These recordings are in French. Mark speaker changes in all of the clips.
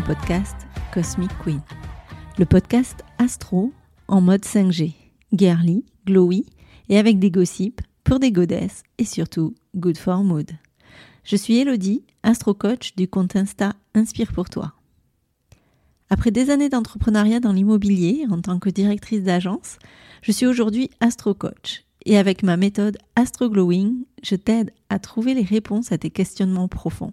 Speaker 1: podcast Cosmic Queen, le podcast astro en mode 5G, girly, glowy et avec des gossips pour des godesses et surtout good for mood. Je suis Elodie, astro coach du compte Insta Inspire pour toi. Après des années d'entrepreneuriat dans l'immobilier en tant que directrice d'agence, je suis aujourd'hui astro coach et avec ma méthode Astro Glowing, je t'aide à trouver les réponses à tes questionnements profonds.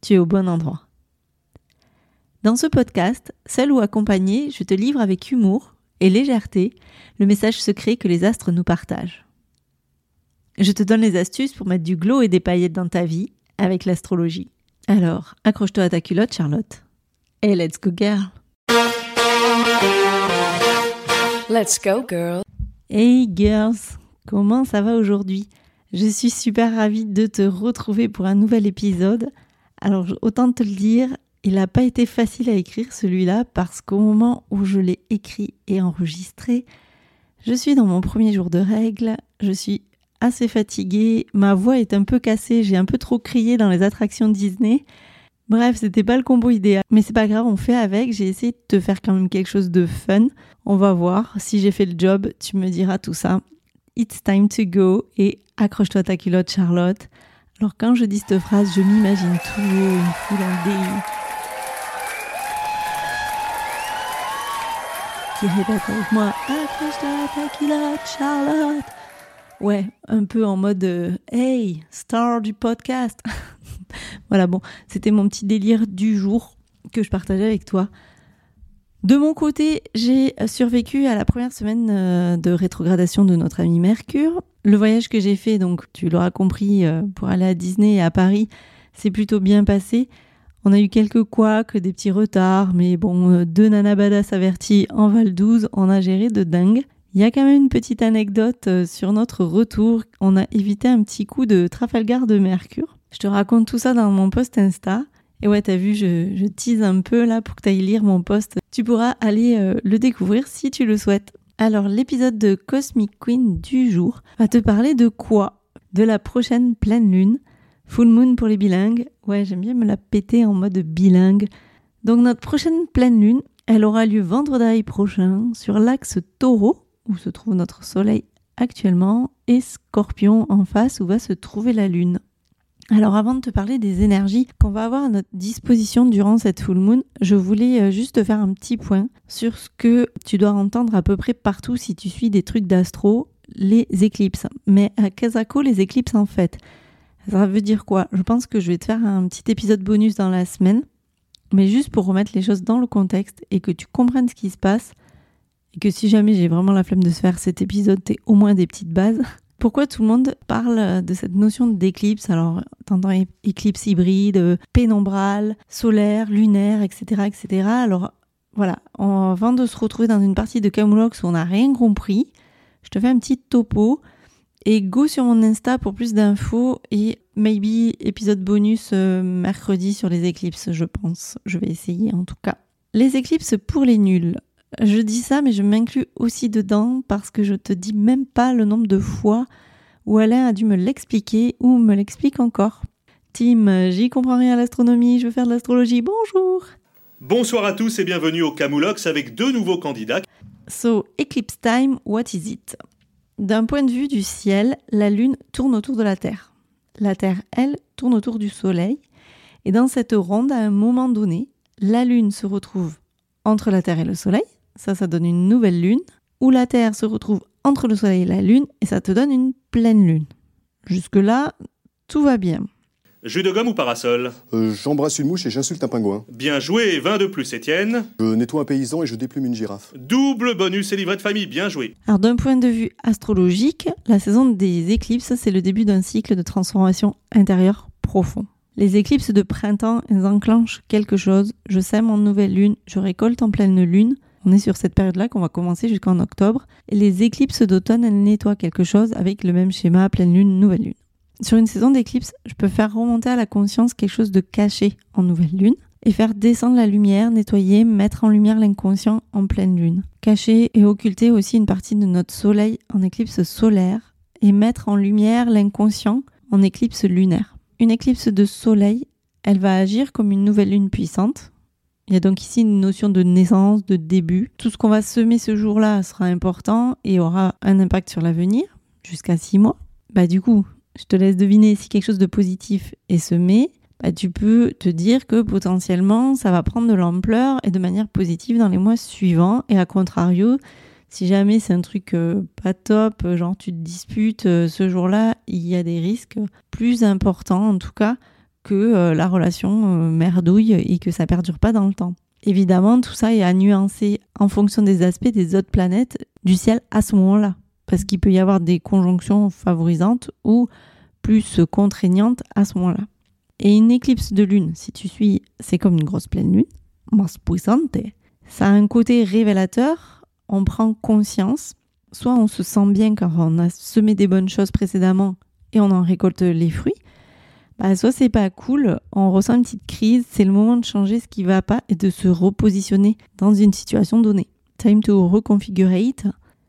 Speaker 1: tu es au bon endroit. Dans ce podcast, seul ou accompagné, je te livre avec humour et légèreté le message secret que les astres nous partagent. Je te donne les astuces pour mettre du glow et des paillettes dans ta vie avec l'astrologie. Alors, accroche-toi à ta culotte, Charlotte. Et let's go, girl!
Speaker 2: Let's go, girl!
Speaker 1: Hey, girls! Comment ça va aujourd'hui? Je suis super ravie de te retrouver pour un nouvel épisode. Alors, autant te le dire, il n'a pas été facile à écrire celui-là parce qu'au moment où je l'ai écrit et enregistré, je suis dans mon premier jour de règle, je suis assez fatiguée, ma voix est un peu cassée, j'ai un peu trop crié dans les attractions Disney. Bref, c'était pas le combo idéal, mais c'est pas grave, on fait avec. J'ai essayé de te faire quand même quelque chose de fun. On va voir si j'ai fait le job, tu me diras tout ça. It's time to go et accroche-toi ta culotte Charlotte. Alors quand je dis cette phrase, je m'imagine tout une foule en délire qui répète avec moi Accroche-toi ta culotte Charlotte. Ouais, un peu en mode euh, Hey, star du podcast. voilà, bon, c'était mon petit délire du jour que je partageais avec toi. De mon côté, j'ai survécu à la première semaine euh, de rétrogradation de notre ami Mercure. Le voyage que j'ai fait, donc tu l'auras compris, euh, pour aller à Disney et à Paris, s'est plutôt bien passé. On a eu quelques couacs, des petits retards, mais bon, deux nanabadas avertis en Val 12, on a géré de dingue. Il y a quand même une petite anecdote euh, sur notre retour. On a évité un petit coup de Trafalgar de Mercure. Je te raconte tout ça dans mon post Insta. Et ouais, t'as vu, je, tease un peu là pour que t'ailles lire mon post. Tu pourras aller euh, le découvrir si tu le souhaites. Alors, l'épisode de Cosmic Queen du jour va te parler de quoi? De la prochaine pleine lune. Full moon pour les bilingues. Ouais, j'aime bien me la péter en mode bilingue. Donc, notre prochaine pleine lune, elle aura lieu vendredi prochain sur l'axe taureau où se trouve notre Soleil actuellement, et Scorpion en face où va se trouver la Lune. Alors avant de te parler des énergies qu'on va avoir à notre disposition durant cette full moon, je voulais euh, juste faire un petit point sur ce que tu dois entendre à peu près partout si tu suis des trucs d'astro, les éclipses. Mais à Kazako, les éclipses en fait, ça veut dire quoi? Je pense que je vais te faire un petit épisode bonus dans la semaine, mais juste pour remettre les choses dans le contexte et que tu comprennes ce qui se passe et que si jamais j'ai vraiment la flemme de se faire cet épisode, t'es au moins des petites bases. Pourquoi tout le monde parle de cette notion d'éclipse? Alors, t'entends éclipse hybride, pénombrale, solaire, lunaire, etc., etc. Alors, voilà, avant de se retrouver dans une partie de Camoulox où on n'a rien compris, je te fais un petit topo et go sur mon Insta pour plus d'infos et maybe épisode bonus euh, mercredi sur les éclipses, je pense. Je vais essayer en tout cas. Les éclipses pour les nuls. Je dis ça, mais je m'inclus aussi dedans parce que je te dis même pas le nombre de fois où Alain a dû me l'expliquer ou me l'explique encore. Tim, j'y comprends rien à l'astronomie, je veux faire de l'astrologie, bonjour
Speaker 3: Bonsoir à tous et bienvenue au Camoulox avec deux nouveaux candidats.
Speaker 1: So, eclipse time, what is it? D'un point de vue du ciel, la Lune tourne autour de la Terre. La Terre, elle, tourne autour du Soleil. Et dans cette ronde, à un moment donné, la Lune se retrouve entre la Terre et le Soleil, ça, ça donne une nouvelle lune, où la Terre se retrouve entre le Soleil et la Lune, et ça te donne une pleine lune. Jusque-là, tout va bien.
Speaker 3: Jus de gomme ou parasol?
Speaker 4: Euh, J'embrasse une mouche et j'insulte un pingouin.
Speaker 3: Bien joué, 20 de plus, Étienne.
Speaker 4: Je nettoie un paysan et je déplume une girafe.
Speaker 3: Double bonus et livret de famille, bien joué.
Speaker 1: Alors d'un point de vue astrologique, la saison des éclipses, c'est le début d'un cycle de transformation intérieure profond. Les éclipses de printemps, elles enclenchent quelque chose. Je sème en nouvelle lune, je récolte en pleine lune. On est sur cette période-là qu'on va commencer jusqu'en octobre. Et les éclipses d'automne, elles nettoient quelque chose avec le même schéma, pleine lune, nouvelle lune. Sur une saison d'éclipse, je peux faire remonter à la conscience quelque chose de caché en nouvelle lune et faire descendre la lumière, nettoyer, mettre en lumière l'inconscient en pleine lune. Cacher et occulter aussi une partie de notre soleil en éclipse solaire et mettre en lumière l'inconscient en éclipse lunaire. Une éclipse de soleil, elle va agir comme une nouvelle lune puissante. Il y a donc ici une notion de naissance, de début. Tout ce qu'on va semer ce jour-là sera important et aura un impact sur l'avenir, jusqu'à six mois. Bah du coup, je te laisse deviner si quelque chose de positif est semé bah, tu peux te dire que potentiellement ça va prendre de l'ampleur et de manière positive dans les mois suivants. Et à contrario, si jamais c'est un truc euh, pas top, genre tu te disputes euh, ce jour-là, il y a des risques plus importants en tout cas que euh, la relation merdouille et que ça perdure pas dans le temps. Évidemment, tout ça est à nuancer en fonction des aspects des autres planètes du ciel à ce moment-là. Parce qu'il peut y avoir des conjonctions favorisantes ou plus contraignantes à ce moment-là. Et une éclipse de lune, si tu suis, c'est comme une grosse pleine lune, más puissante. Ça a un côté révélateur, on prend conscience, soit on se sent bien car on a semé des bonnes choses précédemment et on en récolte les fruits, bah soit c'est pas cool, on ressent une petite crise, c'est le moment de changer ce qui va pas et de se repositionner dans une situation donnée. Time to reconfigurate.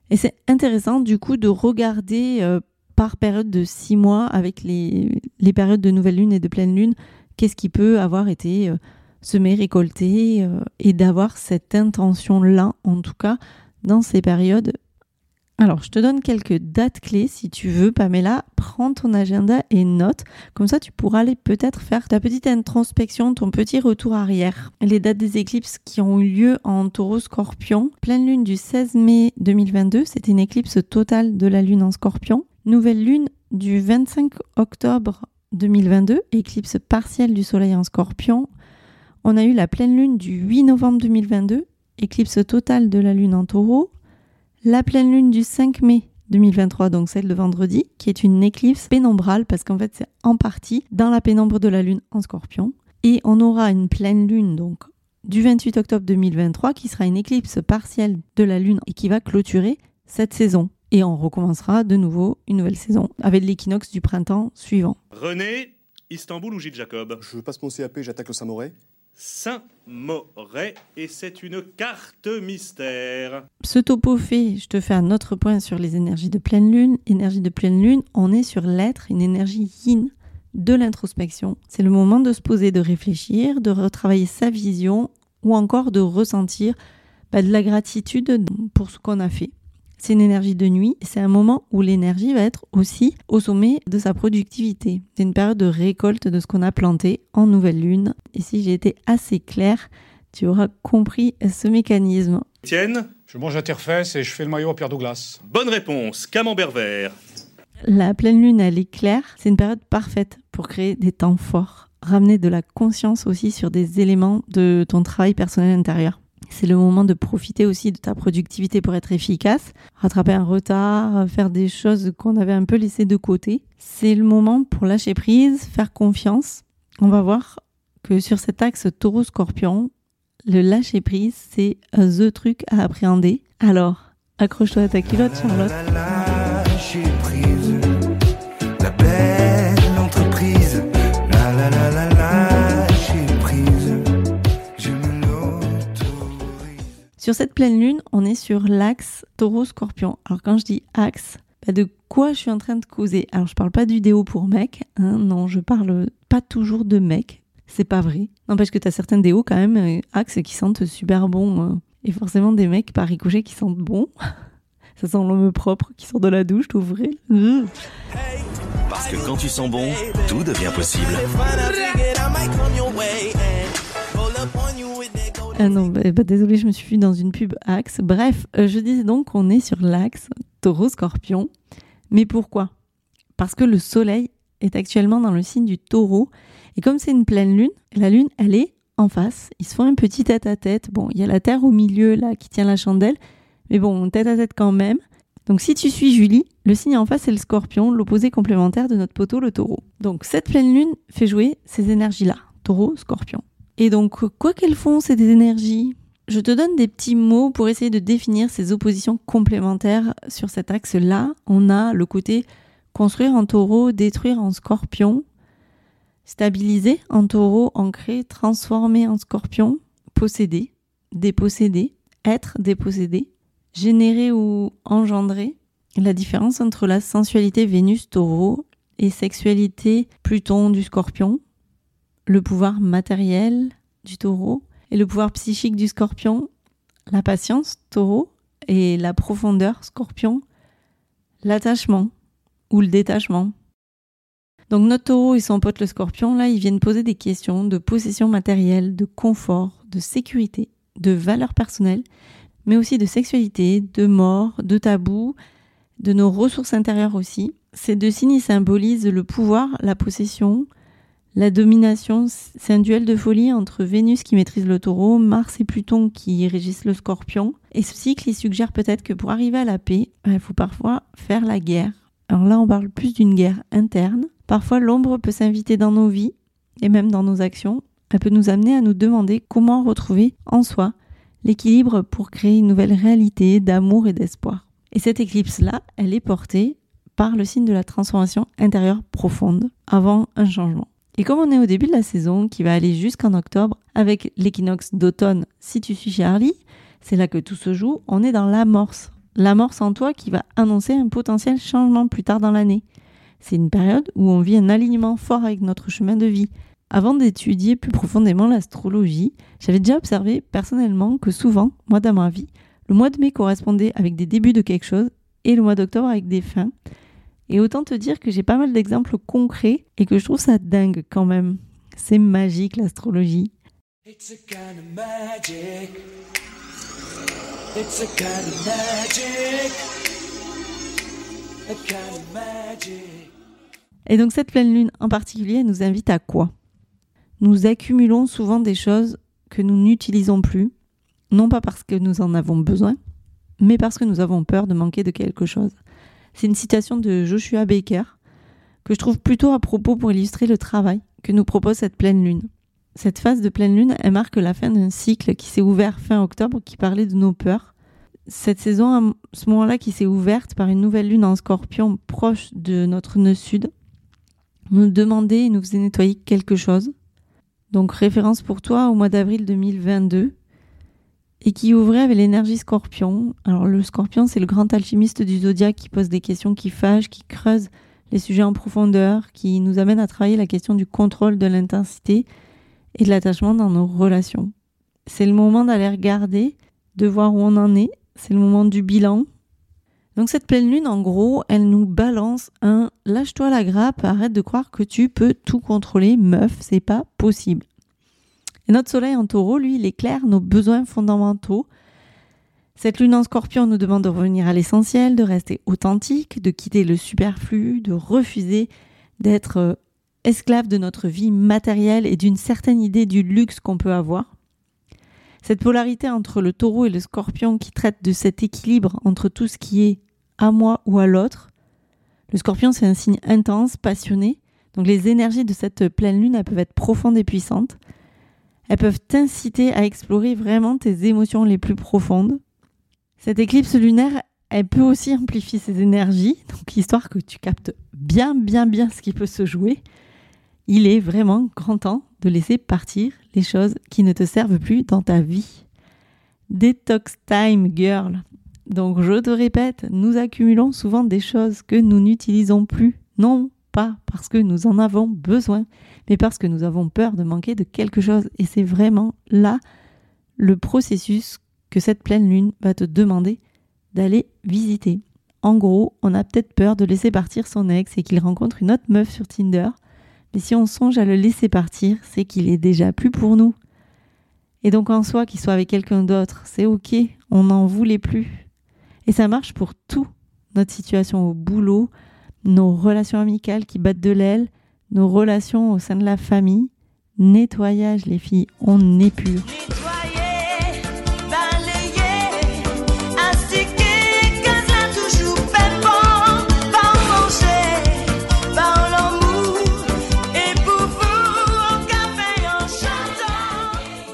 Speaker 1: Et c'est intéressant du coup de regarder euh, par période de six mois avec les, périodes de nouvelle lune et de pleine lune, qu'est-ce qui peut avoir été euh, semé, récolté, euh, et d'avoir cette intention-là, en tout cas, dans ces périodes. Alors, je te donne quelques dates clés si tu veux, Pamela. Prends ton agenda et note. Comme ça, tu pourras aller peut-être faire ta petite introspection, ton petit retour arrière. Les dates des éclipses qui ont eu lieu en taureau scorpion. Pleine lune du 16 mai 2022, c'était une éclipse totale de la lune en scorpion. Nouvelle lune du 25 octobre 2022, éclipse partielle du Soleil en scorpion. On a eu la pleine lune du 8 novembre 2022, éclipse totale de la lune en taureau. La pleine lune du 5 mai 2023, donc celle de vendredi, qui est une éclipse pénombrale parce qu'en fait c'est en partie dans la pénombre de la lune en scorpion. Et on aura une pleine lune donc du 28 octobre 2023 qui sera une éclipse partielle de la lune et qui va clôturer cette saison et on recommencera de nouveau une nouvelle saison avec l'équinoxe du printemps suivant.
Speaker 3: René, Istanbul ou Gilles Jacob?
Speaker 4: Je passe mon CAP, j'attaque le Saint-Moret.
Speaker 3: Saint-Moret, et c'est une carte mystère.
Speaker 1: Ce topo fait, je te fais un autre point sur les énergies de pleine lune. Énergie de pleine lune, on est sur l'être, une énergie yin de l'introspection. C'est le moment de se poser, de réfléchir, de retravailler sa vision ou encore de ressentir bah, de la gratitude pour ce qu'on a fait c'est une énergie de nuit. C'est un moment où l'énergie va être aussi au sommet de sa productivité. C'est une période de récolte de ce qu'on a planté en nouvelle lune. Et si j'ai été assez claire, tu auras compris ce mécanisme.
Speaker 3: Tienne
Speaker 5: Je mange à terre-fesse et je fais le maillot à Pierre Douglas.
Speaker 3: Bonne réponse, camembert vert.
Speaker 1: La pleine lune, elle est claire. C'est une période parfaite pour créer des temps forts. Ramener de la conscience aussi sur des éléments de ton travail personnel intérieur. C'est le moment de profiter aussi de ta productivité pour être efficace, rattraper un retard, faire des choses qu'on avait un peu laissées de côté. C'est le moment pour lâcher prise, faire confiance. On va voir que sur cet axe taureau-scorpion, le lâcher prise, c'est the truc à appréhender. Alors, accroche-toi à ta culotte, Charlotte. Sur cette pleine lune, on est sur l'axe taureau-scorpion. Alors quand je dis axe, bah, de quoi je suis en train de causer? Alors je parle pas du déo pour mec, hein, non, je parle pas toujours de mec, c'est pas vrai. N'empêche que tu as certains déos quand même, euh, axes qui sentent super bon. Euh, et forcément des mecs par ricochet qui sentent bon. Ça sent l'homme propre qui sort de la douche, tout vrai.
Speaker 6: Parce que quand tu sens bon, tout devient possible.
Speaker 1: Ah non, bah, bah, désolé, je me suis fui dans une pub Axe. Bref, euh, je disais donc qu'on est sur l'axe taureau-scorpion. Mais pourquoi? Parce que le soleil est actuellement dans le signe du taureau. Et comme c'est une pleine lune, la lune, elle est en face. Ils se font un petit tête à tête. Bon, il y a la terre au milieu, là, qui tient la chandelle. Mais bon, tête à tête quand même. Donc si tu suis Julie, le signe en face c'est le scorpion, l'opposé complémentaire de notre poteau le taureau. Donc cette pleine lune fait jouer ces énergies-là, taureau, scorpion. Et donc quoi qu'elles font, ces énergies, je te donne des petits mots pour essayer de définir ces oppositions complémentaires sur cet axe-là. On a le côté construire en taureau, détruire en scorpion, stabiliser en taureau, ancrer, transformer en scorpion, posséder, déposséder, être dépossédé, générer ou engendrer. La différence entre la sensualité Vénus-taureau et sexualité Pluton du scorpion, le pouvoir matériel du taureau et le pouvoir psychique du scorpion, la patience taureau et la profondeur scorpion, l'attachement ou le détachement. Donc notre taureau et son pote le scorpion, là, ils viennent poser des questions de possession matérielle, de confort, de sécurité, de valeur personnelle, mais aussi de sexualité, de mort, de tabou, de nos ressources intérieures aussi. Ces deux signes symbolisent le pouvoir, la possession, la domination. C'est un duel de folie entre Vénus qui maîtrise le taureau, Mars et Pluton qui régissent le scorpion. Et ce cycle, il suggère peut-être que pour arriver à la paix, il faut parfois faire la guerre. Alors là, on parle plus d'une guerre interne. Parfois, l'ombre peut s'inviter dans nos vies et même dans nos actions. Elle peut nous amener à nous demander comment retrouver en soi l'équilibre pour créer une nouvelle réalité d'amour et d'espoir. Et cette éclipse-là, elle est portée par le signe de la transformation intérieure profonde avant un changement. Et comme on est au début de la saison, qui va aller jusqu'en octobre, avec l'équinoxe d'automne, si tu suis Charlie, c'est là que tout se joue, on est dans l'amorce. L'amorce en toi qui va annoncer un potentiel changement plus tard dans l'année. C'est une période où on vit un alignement fort avec notre chemin de vie, avant d'étudier plus profondément l'astrologie, j'avais déjà observé personnellement que souvent, moi dans ma vie, le mois de mai correspondait avec des débuts de quelque chose et le mois d'octobre avec des fins. Et autant te dire que j'ai pas mal d'exemples concrets et que je trouve ça dingue quand même. C'est magique l'astrologie. Et donc cette pleine lune en particulier, elle nous invite à quoi? Nous accumulons souvent des choses que nous n'utilisons plus, non pas parce que nous en avons besoin, mais parce que nous avons peur de manquer de quelque chose. C'est une citation de Joshua Baker que je trouve plutôt à propos pour illustrer le travail que nous propose cette pleine lune. Cette phase de pleine lune, elle marque la fin d'un cycle qui s'est ouvert fin octobre qui parlait de nos peurs. Cette saison, à ce moment-là, qui s'est ouverte par une nouvelle lune en scorpion proche de notre nœud sud, nous demandait et nous faisait nettoyer quelque chose donc référence pour toi au mois d'avril 2022, et qui ouvrait avec l'énergie scorpion. Alors le scorpion, c'est le grand alchimiste du zodiaque qui pose des questions qui fâchent, qui creusent les sujets en profondeur, qui nous amène à travailler la question du contrôle de l'intensité et de l'attachement dans nos relations. C'est le moment d'aller regarder, de voir où on en est, c'est le moment du bilan. Donc cette pleine lune, en gros, elle nous balance un lâche-toi la grappe, arrête de croire que tu peux tout contrôler, meuf, c'est pas possible. Et notre soleil en taureau, lui, il éclaire nos besoins fondamentaux. Cette lune en scorpion nous demande de revenir à l'essentiel, de rester authentique, de quitter le superflu, de refuser d'être euh, esclave de notre vie matérielle et d'une certaine idée du luxe qu'on peut avoir. Cette polarité entre le taureau et le scorpion qui traite de cet équilibre entre tout ce qui est à moi ou à l'autre. Le scorpion, c'est un signe intense, passionné. Donc les énergies de cette pleine lune, elles peuvent être profondes et puissantes. Elles peuvent t'inciter à explorer vraiment tes émotions les plus profondes. Cette éclipse lunaire, elle peut aussi amplifier ces énergies, donc histoire que tu captes bien, bien, bien ce qui peut se jouer. Il est vraiment grand temps de laisser partir les choses qui ne te servent plus dans ta vie. Detox time, girl. Donc je te répète, nous accumulons souvent des choses que nous n'utilisons plus. Non pas parce que nous en avons besoin, mais parce que nous avons peur de manquer de quelque chose. Et c'est vraiment là le processus que cette pleine lune va te demander d'aller visiter. En gros, on a peut-être peur de laisser partir son ex et qu'il rencontre une autre meuf sur Tinder. Mais si on songe à le laisser partir, c'est qu'il est déjà plus pour nous. Et donc en soi, qu'il soit avec quelqu'un d'autre, c'est ok, on n'en voulait plus. Et ça marche pour tout. Notre situation au boulot, nos relations amicales qui battent de l'aile, nos relations au sein de la famille. Nettoyage, les filles, on
Speaker 7: est pur.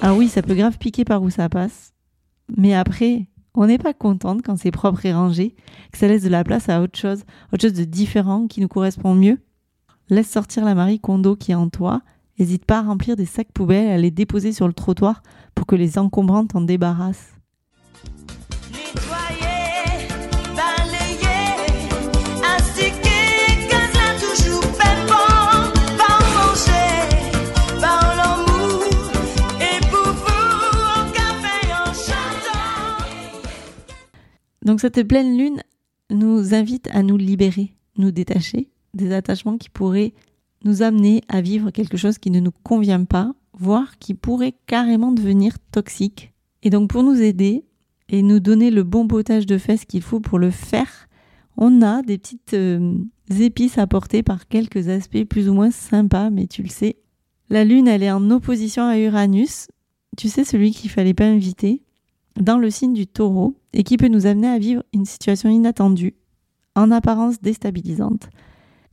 Speaker 7: Ah oui,
Speaker 1: ça peut grave piquer par où ça passe. Mais après, on n'est pas contente quand c'est propre et rangé, que ça laisse de la place à autre chose, autre chose de différent qui nous correspond mieux. Laisse sortir la Marie Kondo qui est en toi. N'hésite pas à remplir des sacs poubelles, à les déposer sur le trottoir pour que les encombrants t'en débarrassent.
Speaker 7: Et.
Speaker 1: Donc cette pleine lune nous invite à nous libérer, nous détacher des attachements qui pourraient nous amener à vivre quelque chose qui ne nous convient pas, voire qui pourrait carrément devenir toxique. Et donc pour nous aider et nous donner le bon potage de fesses qu'il faut pour le faire, on a des petites euh, épices apportées par quelques aspects plus ou moins sympas, mais tu le sais. La lune, elle est en opposition à Uranus, tu sais celui qu'il fallait pas inviter, dans le signe du taureau, et qui peut nous amener à vivre une situation inattendue, en apparence déstabilisante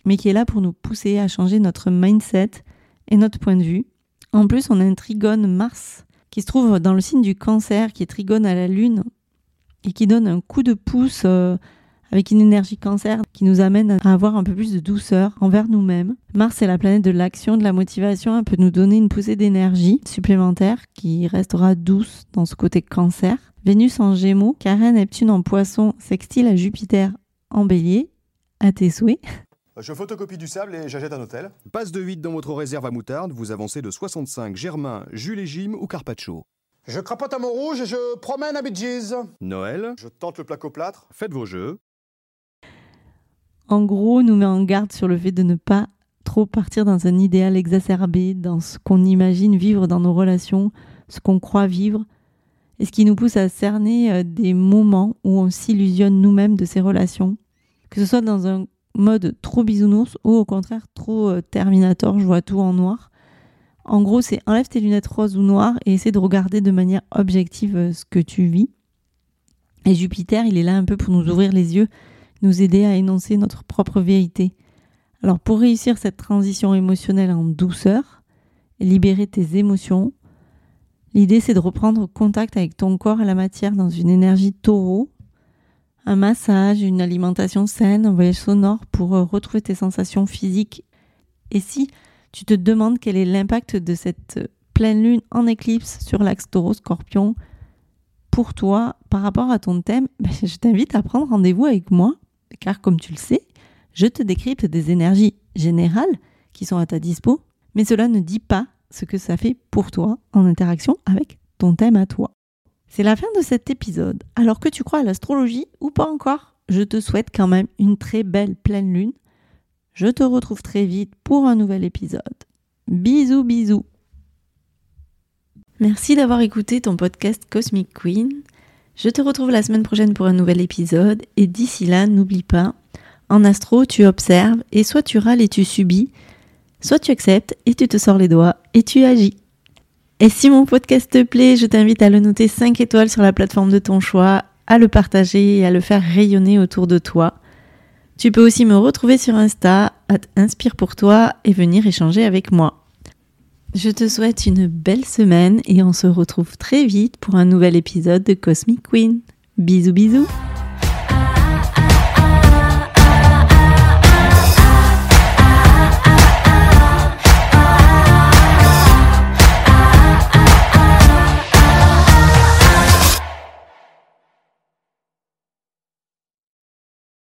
Speaker 1: mais qui est là pour nous pousser à changer notre mindset et notre point de vue. En plus, on a un trigone Mars qui se trouve dans le signe du cancer, qui est trigone à la Lune et qui donne un coup de pouce euh, avec une énergie cancer qui nous amène à avoir un peu plus de douceur envers nous-mêmes. Mars est la planète de l'action, de la motivation, elle peut nous donner une poussée d'énergie supplémentaire qui restera douce dans ce côté cancer. Vénus en gémeaux, Karen, Neptune en poisson, sextile à Jupiter en bélier, à tes souhaits.
Speaker 4: Je photocopie du sable et j'achète un hôtel.
Speaker 6: Passe de 8 dans votre réserve à moutarde, vous avancez de 65 Germain, Jules et Jim ou Carpaccio.
Speaker 5: Je crapote à Montrouge et je promène à Bidjiz.
Speaker 6: Noël,
Speaker 4: Je tente le au plâtre.
Speaker 6: faites vos jeux.
Speaker 1: en gros, nous met en garde sur le fait de ne pas trop partir dans un idéal exacerbé, dans ce qu'on imagine vivre dans nos relations, ce qu'on croit vivre, et ce qui nous pousse à cerner euh, des moments où on s'illusionne nous-mêmes de ces relations, que ce soit dans un mode trop bisounours ou au contraire trop euh, terminator, je vois tout en noir. En gros, c'est enlève tes lunettes roses ou noires et essaie de regarder de manière objective euh, ce que tu vis. Et Jupiter, il est là un peu pour nous ouvrir les yeux, nous aider à énoncer notre propre vérité. Alors pour réussir cette transition émotionnelle en douceur, libérer tes émotions, l'idée c'est de reprendre contact avec ton corps et la matière dans une énergie taureau, un massage, une alimentation saine, un voyage sonore pour euh, retrouver tes sensations physiques. Et si tu te demandes quel est l'impact de cette euh, pleine lune en éclipse sur l'axe taureau-scorpion pour toi par rapport à ton thème, ben, je t'invite à prendre rendez-vous avec moi, car comme tu le sais, je te décrypte des énergies générales qui sont à ta dispo, mais cela ne dit pas ce que ça fait pour toi en interaction avec ton thème à toi. C'est la fin de cet épisode. Alors que tu crois à l'astrologie ou pas encore, je te souhaite quand même une très belle pleine lune. Je te retrouve très vite pour un nouvel épisode. Bisous bisous. Merci d'avoir écouté ton podcast Cosmic Queen. Je te retrouve la semaine prochaine pour un nouvel épisode et d'ici là, n'oublie pas, en astro, tu observes et soit tu râles et tu subis, soit tu acceptes et tu te sors les doigts et tu agis. Et si mon podcast te plaît, je t'invite à le noter 5 étoiles sur la plateforme de ton choix, à le partager et à le faire rayonner autour de toi. Tu peux aussi me retrouver sur Insta, Inspire pour toi, et venir échanger avec moi. Je te souhaite une belle semaine et on se retrouve très vite pour un nouvel épisode de Cosmic Queen. Bisous bisous